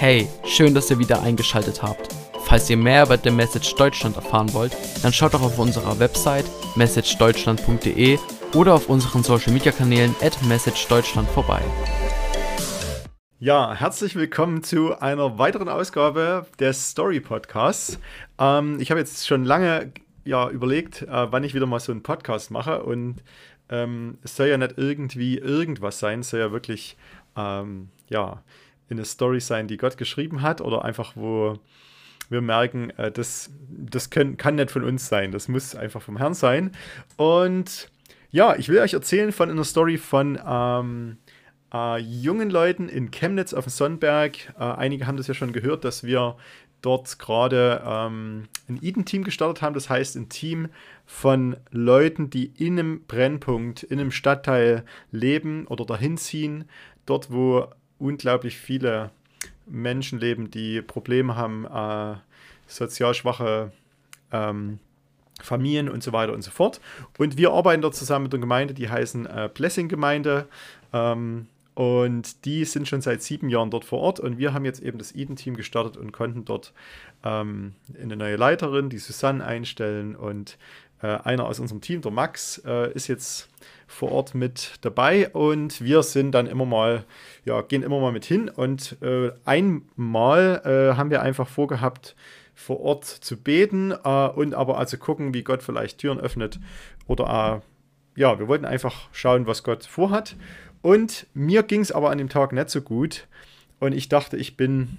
Hey, schön, dass ihr wieder eingeschaltet habt. Falls ihr mehr über The Message Deutschland erfahren wollt, dann schaut doch auf unserer Website messagedeutschland.de oder auf unseren Social Media Kanälen at messagedeutschland vorbei. Ja, herzlich willkommen zu einer weiteren Ausgabe des Story Podcasts. Ähm, ich habe jetzt schon lange ja, überlegt, äh, wann ich wieder mal so einen Podcast mache und ähm, es soll ja nicht irgendwie irgendwas sein, es soll ja wirklich ähm, ja, eine Story sein, die Gott geschrieben hat oder einfach, wo wir merken, äh, das, das können, kann nicht von uns sein, das muss einfach vom Herrn sein. Und ja, ich will euch erzählen von einer Story von ähm, äh, jungen Leuten in Chemnitz auf dem Sonnenberg. Äh, einige haben das ja schon gehört, dass wir dort gerade ähm, ein Eden-Team gestartet haben. Das heißt, ein Team von Leuten, die in einem Brennpunkt, in einem Stadtteil leben oder dahin ziehen, dort, wo unglaublich viele Menschen leben, die Probleme haben, äh, sozial schwache ähm, Familien und so weiter und so fort. Und wir arbeiten dort zusammen mit der Gemeinde, die heißen äh, Blessing Gemeinde. Ähm, und die sind schon seit sieben Jahren dort vor Ort. Und wir haben jetzt eben das Eden-Team gestartet und konnten dort ähm, eine neue Leiterin, die Susanne, einstellen. Und äh, einer aus unserem Team, der Max, äh, ist jetzt vor Ort mit dabei. Und wir sind dann immer mal, ja, gehen immer mal mit hin. Und äh, einmal äh, haben wir einfach vorgehabt, vor Ort zu beten äh, und aber also gucken, wie Gott vielleicht Türen öffnet. Oder ja, wir wollten einfach schauen, was Gott vorhat. Und mir ging es aber an dem Tag nicht so gut. Und ich dachte, ich bin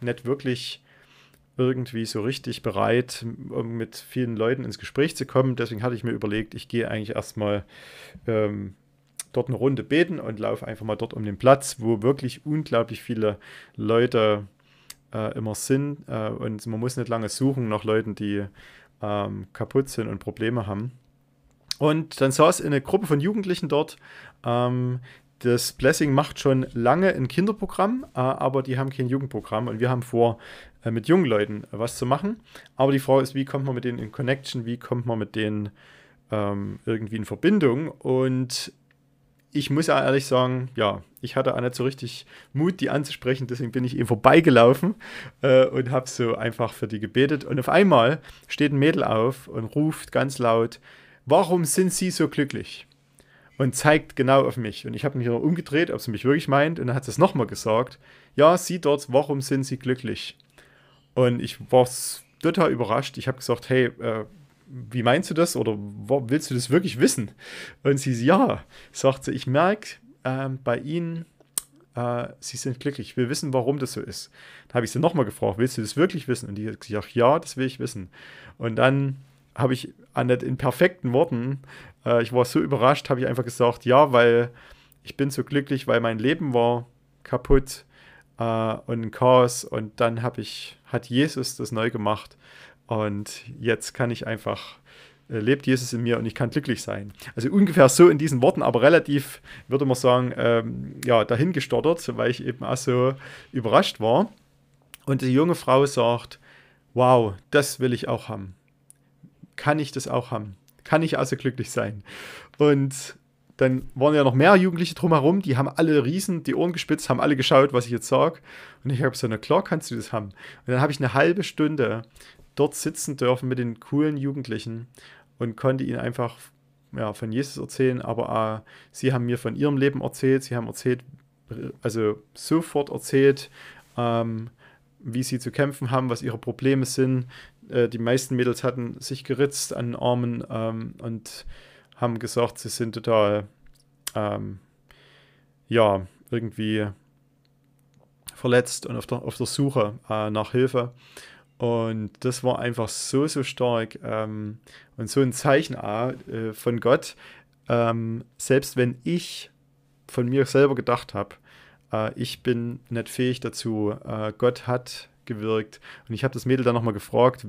nicht wirklich irgendwie so richtig bereit, um mit vielen Leuten ins Gespräch zu kommen. Deswegen hatte ich mir überlegt, ich gehe eigentlich erstmal ähm, dort eine Runde beten und laufe einfach mal dort um den Platz, wo wirklich unglaublich viele Leute äh, immer sind. Äh, und man muss nicht lange suchen nach Leuten, die ähm, kaputt sind und Probleme haben. Und dann saß eine Gruppe von Jugendlichen dort. Ähm, das Blessing macht schon lange ein Kinderprogramm, äh, aber die haben kein Jugendprogramm und wir haben vor, äh, mit jungen Leuten was zu machen. Aber die Frage ist, wie kommt man mit denen in Connection, wie kommt man mit denen ähm, irgendwie in Verbindung? Und ich muss ja ehrlich sagen, ja, ich hatte auch nicht so richtig Mut, die anzusprechen, deswegen bin ich eben vorbeigelaufen äh, und habe so einfach für die gebetet. Und auf einmal steht ein Mädel auf und ruft ganz laut, warum sind Sie so glücklich? Und zeigt genau auf mich. Und ich habe mich noch umgedreht, ob sie mich wirklich meint. Und dann hat sie es nochmal gesagt. Ja, Sie dort, warum sind Sie glücklich? Und ich war total überrascht. Ich habe gesagt, hey, äh, wie meinst du das? Oder willst du das wirklich wissen? Und sie, ja, sagt sie, ich merke äh, bei Ihnen, äh, Sie sind glücklich. Ich will wissen, warum das so ist. Dann habe ich sie nochmal gefragt, willst du das wirklich wissen? Und die hat gesagt, ja, das will ich wissen. Und dann habe ich nicht in perfekten Worten, äh, ich war so überrascht, habe ich einfach gesagt, ja, weil ich bin so glücklich, weil mein Leben war kaputt äh, und ein Chaos und dann habe ich, hat Jesus das neu gemacht und jetzt kann ich einfach äh, lebt Jesus in mir und ich kann glücklich sein. Also ungefähr so in diesen Worten, aber relativ, würde man sagen, ähm, ja, dahin gestottert, weil ich eben auch so überrascht war. Und die junge Frau sagt, wow, das will ich auch haben kann ich das auch haben? Kann ich also glücklich sein? Und dann waren ja noch mehr Jugendliche drumherum, die haben alle riesen die Ohren gespitzt, haben alle geschaut, was ich jetzt sage. Und ich habe so, na klar kannst du das haben. Und dann habe ich eine halbe Stunde dort sitzen dürfen mit den coolen Jugendlichen und konnte ihnen einfach ja, von Jesus erzählen, aber äh, sie haben mir von ihrem Leben erzählt, sie haben erzählt, also sofort erzählt, ähm, wie sie zu kämpfen haben, was ihre Probleme sind, äh, die meisten Mädels hatten sich geritzt an den Armen ähm, und haben gesagt, sie sind total, ähm, ja, irgendwie verletzt und auf der, auf der Suche äh, nach Hilfe. Und das war einfach so, so stark ähm, und so ein Zeichen äh, von Gott. Ähm, selbst wenn ich von mir selber gedacht habe, äh, ich bin nicht fähig dazu, äh, Gott hat gewirkt. Und ich habe das Mädel dann nochmal gefragt,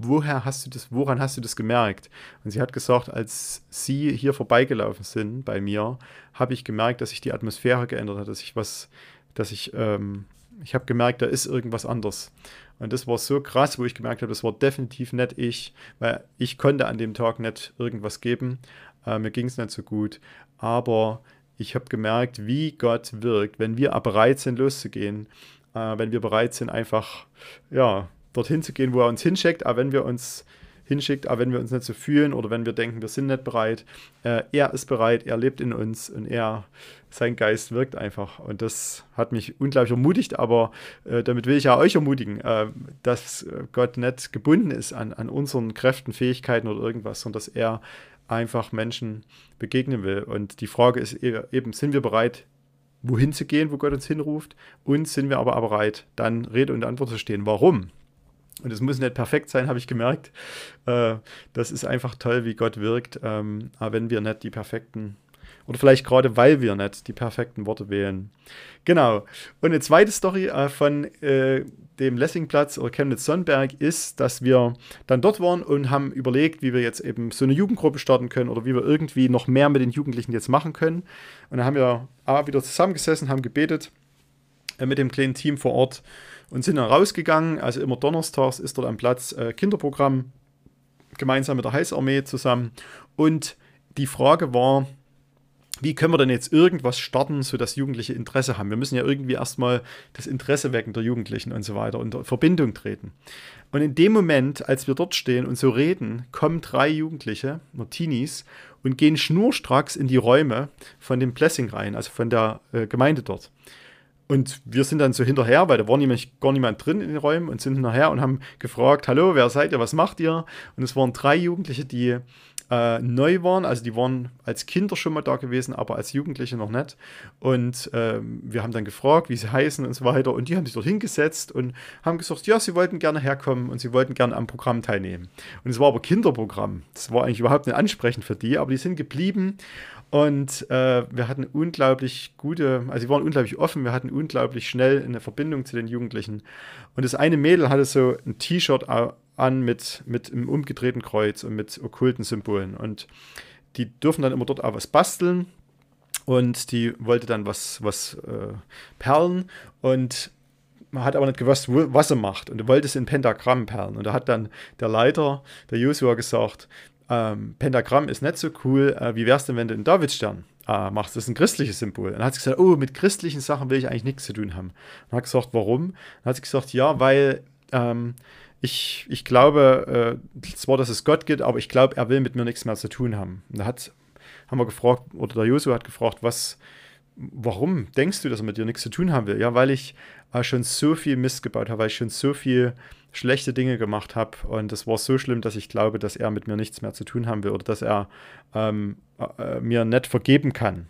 woher hast du das, woran hast du das gemerkt? Und sie hat gesagt, als sie hier vorbeigelaufen sind bei mir, habe ich gemerkt, dass sich die Atmosphäre geändert hat, dass ich was, dass ich, ähm, ich habe gemerkt, da ist irgendwas anders. Und das war so krass, wo ich gemerkt habe, das war definitiv nicht ich, weil ich konnte an dem Tag nicht irgendwas geben. Äh, mir ging es nicht so gut. Aber ich habe gemerkt, wie Gott wirkt, wenn wir bereit sind, loszugehen, äh, wenn wir bereit sind, einfach ja, dorthin zu gehen, wo er uns hinschickt, aber wenn wir uns hinschickt, aber wenn wir uns nicht so fühlen oder wenn wir denken, wir sind nicht bereit, äh, er ist bereit, er lebt in uns und er, sein Geist wirkt einfach. Und das hat mich unglaublich ermutigt, aber äh, damit will ich ja euch ermutigen, äh, dass Gott nicht gebunden ist an, an unseren Kräften, Fähigkeiten oder irgendwas, sondern dass er einfach Menschen begegnen will. Und die Frage ist e-, eben, sind wir bereit, wohin zu gehen, wo Gott uns hinruft? Und sind wir aber bereit, dann Rede und Antwort zu stehen? Warum? Und es muss nicht perfekt sein, habe ich gemerkt. Äh, das ist einfach toll, wie Gott wirkt, ähm, aber wenn wir nicht die perfekten, oder vielleicht gerade weil wir nicht die perfekten Worte wählen. Genau. Und eine zweite Story äh, von äh, dem Lessingplatz oder Chemnitz-Sonnenberg ist, dass wir dann dort waren und haben überlegt, wie wir jetzt eben so eine Jugendgruppe starten können oder wie wir irgendwie noch mehr mit den Jugendlichen jetzt machen können. Und dann haben wir A, wieder zusammengesessen, haben gebetet äh, mit dem kleinen Team vor Ort und sind dann rausgegangen. Also immer donnerstags ist dort am Platz äh, Kinderprogramm gemeinsam mit der Heißarmee zusammen. Und die Frage war, wie können wir denn jetzt irgendwas starten, sodass Jugendliche Interesse haben? Wir müssen ja irgendwie erstmal das Interesse wecken der Jugendlichen und so weiter und Verbindung treten. Und in dem Moment, als wir dort stehen und so reden, kommen drei Jugendliche, Martinis, und gehen schnurstracks in die Räume von dem Blessing rein, also von der äh, Gemeinde dort. Und wir sind dann so hinterher, weil da war nämlich gar niemand drin in den Räumen und sind hinterher und haben gefragt, hallo, wer seid ihr, was macht ihr? Und es waren drei Jugendliche, die äh, neu waren, also die waren als Kinder schon mal da gewesen, aber als Jugendliche noch nicht. Und äh, wir haben dann gefragt, wie sie heißen und so weiter. Und die haben sich dort hingesetzt und haben gesagt, ja, sie wollten gerne herkommen und sie wollten gerne am Programm teilnehmen. Und es war aber Kinderprogramm. Das war eigentlich überhaupt nicht ansprechend für die, aber die sind geblieben und äh, wir hatten unglaublich gute, also sie waren unglaublich offen, wir hatten unglaublich schnell eine Verbindung zu den Jugendlichen. Und das eine Mädel hatte so ein T-Shirt an mit, mit einem umgedrehten Kreuz und mit okkulten Symbolen. Und die dürfen dann immer dort auch was basteln. Und die wollte dann was, was äh, perlen. Und man hat aber nicht gewusst, was er macht. Und er wollte es in Pentagramm perlen. Und da hat dann der Leiter, der Joshua, gesagt, ähm, Pentagramm ist nicht so cool, äh, wie wär's denn, wenn du einen Davidstern äh, machst? Das ist ein christliches Symbol. dann hat sie gesagt, oh, mit christlichen Sachen will ich eigentlich nichts zu tun haben. Dann hat gesagt, warum? Dann hat sie gesagt, ja, weil ähm, ich, ich glaube äh, zwar, dass es Gott gibt, aber ich glaube, er will mit mir nichts mehr zu tun haben. Und da hat, haben wir gefragt, oder der Josu hat gefragt, was, warum denkst du, dass er mit dir nichts zu tun haben will? Ja, weil ich äh, schon so viel Mist gebaut habe, weil ich schon so viel schlechte Dinge gemacht habe und es war so schlimm, dass ich glaube, dass er mit mir nichts mehr zu tun haben will oder dass er ähm, äh, mir nicht vergeben kann.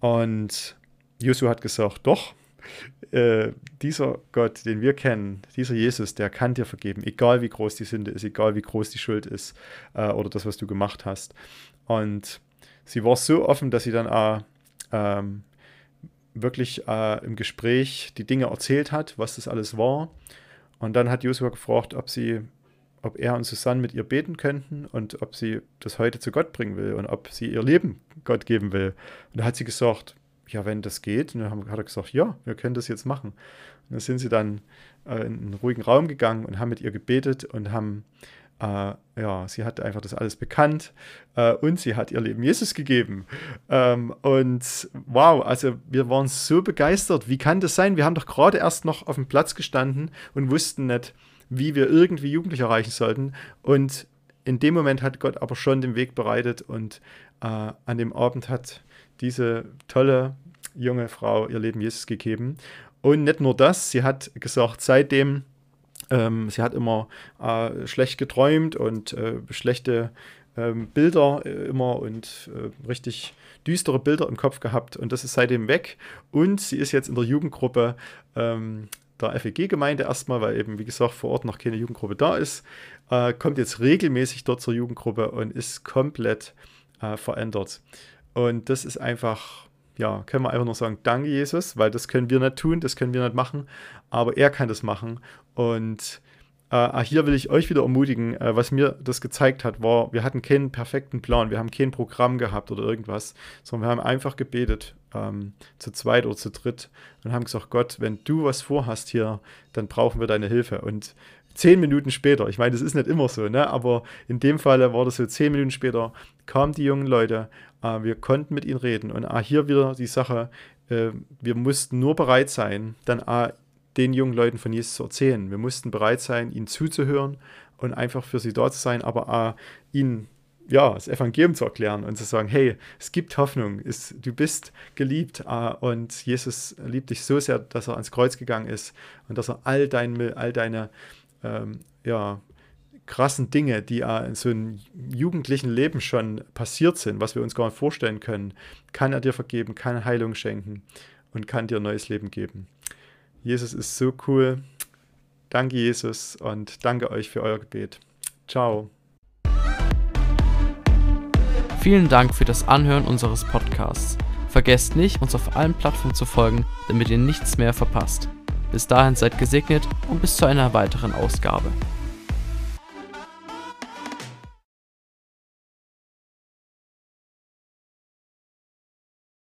Und Josu hat gesagt, doch, äh, dieser Gott, den wir kennen, dieser Jesus, der kann dir vergeben, egal wie groß die Sünde ist, egal wie groß die Schuld ist äh, oder das, was du gemacht hast. Und sie war so offen, dass sie dann ähm, wirklich äh, im Gespräch die Dinge erzählt hat, was das alles war und dann hat Joshua gefragt, ob sie, ob er und Susanne mit ihr beten könnten und ob sie das heute zu Gott bringen will und ob sie ihr Leben Gott geben will. Und da hat sie gesagt, ja, wenn das geht. Und dann hat er gesagt, ja, wir können das jetzt machen. Und dann sind sie dann äh, in einen ruhigen Raum gegangen und haben mit ihr gebetet und haben äh, ja, sie hat einfach das alles bekannt äh, und sie hat ihr Leben Jesus gegeben. Ähm, und wow, also wir waren so begeistert. Wie kann das sein? Wir haben doch gerade erst noch auf dem Platz gestanden und wussten nicht, wie wir irgendwie Jugendliche erreichen sollten. Und in dem Moment hat Gott aber schon den Weg bereitet und äh, an dem Abend hat diese tolle junge Frau ihr Leben Jesus gegeben. Und nicht nur das, sie hat gesagt, seitdem ähm, sie hat immer äh, schlecht geträumt und äh, schlechte ähm, Bilder äh, immer und äh, richtig düstere Bilder im Kopf gehabt und das ist seitdem weg. Und sie ist jetzt in der Jugendgruppe ähm, der FEG-Gemeinde erstmal, weil eben, wie gesagt, vor Ort noch keine Jugendgruppe da ist, äh, kommt jetzt regelmäßig dort zur Jugendgruppe und ist komplett äh, verändert. Und das ist einfach ja, können wir einfach nur sagen, danke Jesus, weil das können wir nicht tun, das können wir nicht machen, aber er kann das machen. Und äh, hier will ich euch wieder ermutigen, äh, was mir das gezeigt hat, war, wir hatten keinen perfekten Plan, wir haben kein Programm gehabt oder irgendwas, sondern wir haben einfach gebetet, ähm, zu zweit oder zu dritt und haben gesagt, Gott, wenn du was vorhast hier, dann brauchen wir deine Hilfe. Und zehn Minuten später, ich meine, das ist nicht immer so, ne? aber in dem Fall war das so, zehn Minuten später kamen die jungen Leute, äh, wir konnten mit ihnen reden und äh, hier wieder die Sache, äh, wir mussten nur bereit sein, dann äh, den jungen Leuten von Jesus zu erzählen. Wir mussten bereit sein, ihnen zuzuhören und einfach für sie da zu sein, aber äh, ihnen ja, das Evangelium zu erklären und zu sagen, hey, es gibt Hoffnung, es, du bist geliebt äh, und Jesus liebt dich so sehr, dass er ans Kreuz gegangen ist und dass er all, dein, all deine ähm, ja, krassen Dinge, die äh, in so einem jugendlichen Leben schon passiert sind, was wir uns gar nicht vorstellen können, kann er dir vergeben, kann Heilung schenken und kann dir ein neues Leben geben. Jesus ist so cool. Danke, Jesus, und danke euch für euer Gebet. Ciao. Vielen Dank für das Anhören unseres Podcasts. Vergesst nicht, uns auf allen Plattformen zu folgen, damit ihr nichts mehr verpasst. Bis dahin seid gesegnet und bis zu einer weiteren Ausgabe.